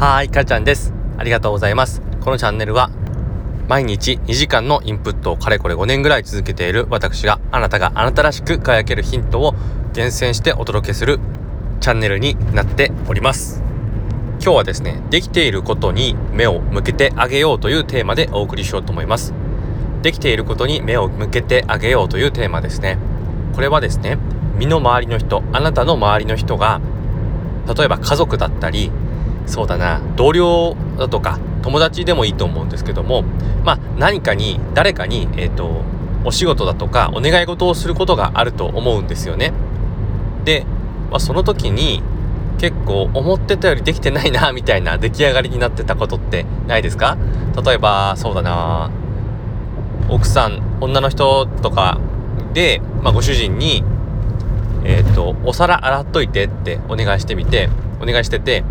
はい、かちゃんです。ありがとうございます。このチャンネルは毎日2時間のインプットをかれこれ5年ぐらい続けている私があなたがあなたらしく輝けるヒントを厳選してお届けするチャンネルになっております。今日はですね、できていることに目を向けてあげようというテーマでお送りしようと思います。できていることに目を向けてあげようというテーマですね。これはですね、身の回りの人、あなたの周りの人が、例えば家族だったり、そうだな。同僚だとか友達でもいいと思うんですけどもまあ何かに誰かにえっ、ー、とお仕事だとかお願い事をすることがあると思うんですよね。で、まあ、その時に結構思ってたよりできてないな みたいな出来上がりになってたことってないですか？例えばそうだな。奥さん女の人とかで、まあ、ご主人にえ、ー、とお皿洗っといてってお願いしてみてお願いしてて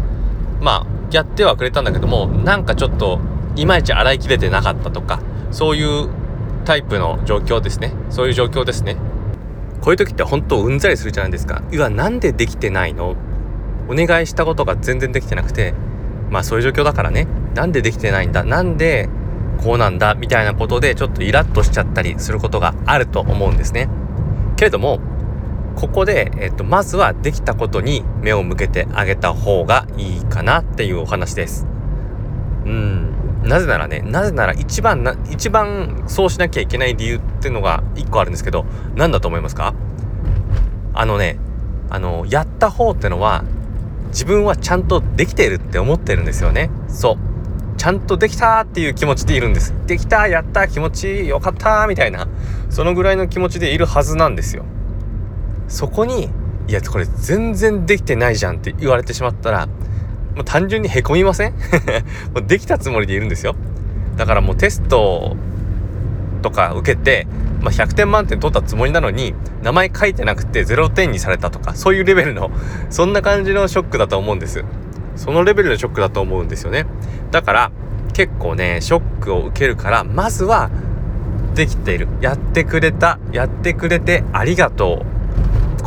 まあやってはくれたんだけどもなんかちょっといまいち洗いきれてなかったとかそういうタイプの状況ですね。そういう状況ですね。こういう時って本当うんざりするじゃないですか。うわなんでできてないの？お願いしたことが全然できてなくてまあそういう状況だからね。なんでできてないんだ？なんでこうなんだ？みたいなことでちょっとイラッとしちゃったりすることがあると思うんですね。けれどもここで、えっと、まずはできたことに目を向けてあげた方がいいかなっていうお話です。うん。なぜならね、なぜなら一番な、一番そうしなきゃいけない理由っていうのが一個あるんですけど、何だと思いますか？あのね、あの、やった方ってのは、自分はちゃんとできているって思ってるんですよね。そう。ちゃんとできたっていう気持ちでいるんです。できたやった気持ちよかったみたいな、そのぐらいの気持ちでいるはずなんですよ。そこにいやこれ全然できてないじゃんって言われてしまったらもう単純にへこみません？もうできたつもりでいるんですよ。だからもうテストとか受けて、まあ、100点満点取ったつもりなのに名前書いてなくて0点にされたとかそういうレベルのそんな感じのショックだと思うんです。そのレベルのショックだと思うんですよね。だから結構ねショックを受けるからまずはできている。やってくれたやってくれてありがとう。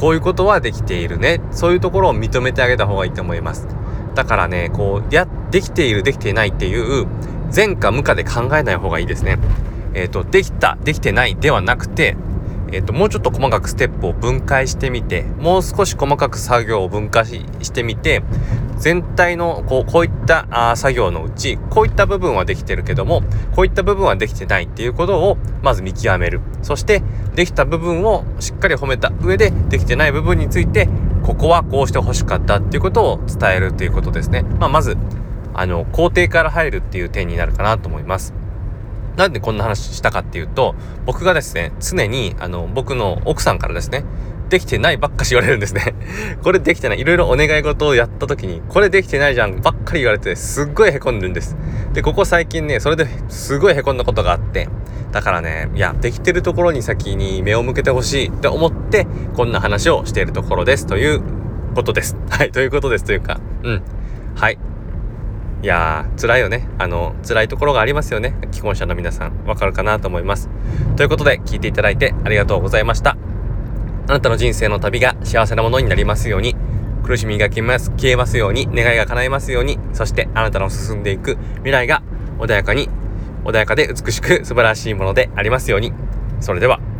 こういうことはできているね。そういうところを認めてあげた方がいいと思います。だからねこうやできているできていないっていう前か無かで考えない方がいいですね。えっ、ー、とできたできてないではなくてえーと、もうちょっと細かくステップを分解してみてもう少し細かく作業を分解してみて全体のこうこういったあ作業のうちこういった部分はできてるけどもこういった部分はできてないっていうことをまず見極めるそしてできた部分をしっかり褒めた上でできてない部分についてここはこうしてほしかったっていうことを伝えるということですね。まあ、まずあの工程から入るっていう点になるかなと思います。なんでこんな話したかっていうと、僕がですね、常に、あの、僕の奥さんからですね、できてないばっかし言われるんですね。これできてない。いろいろお願い事をやった時に、これできてないじゃんばっかり言われて、すっごい凹んでるんです。で、ここ最近ね、それですごい凹んだことがあって、だからね、いや、できてるところに先に目を向けてほしいって思って、こんな話をしているところです。ということです。はい、ということです。というか、うん。はい。いやー、辛いよね。あの、辛いところがありますよね。既婚者の皆さん、わかるかなと思います。ということで、聞いていただいてありがとうございました。あなたの人生の旅が幸せなものになりますように、苦しみが消えます消えますように、願いが叶いますように、そしてあなたの進んでいく未来が穏やかに、穏やかで美しく素晴らしいものでありますように。それでは。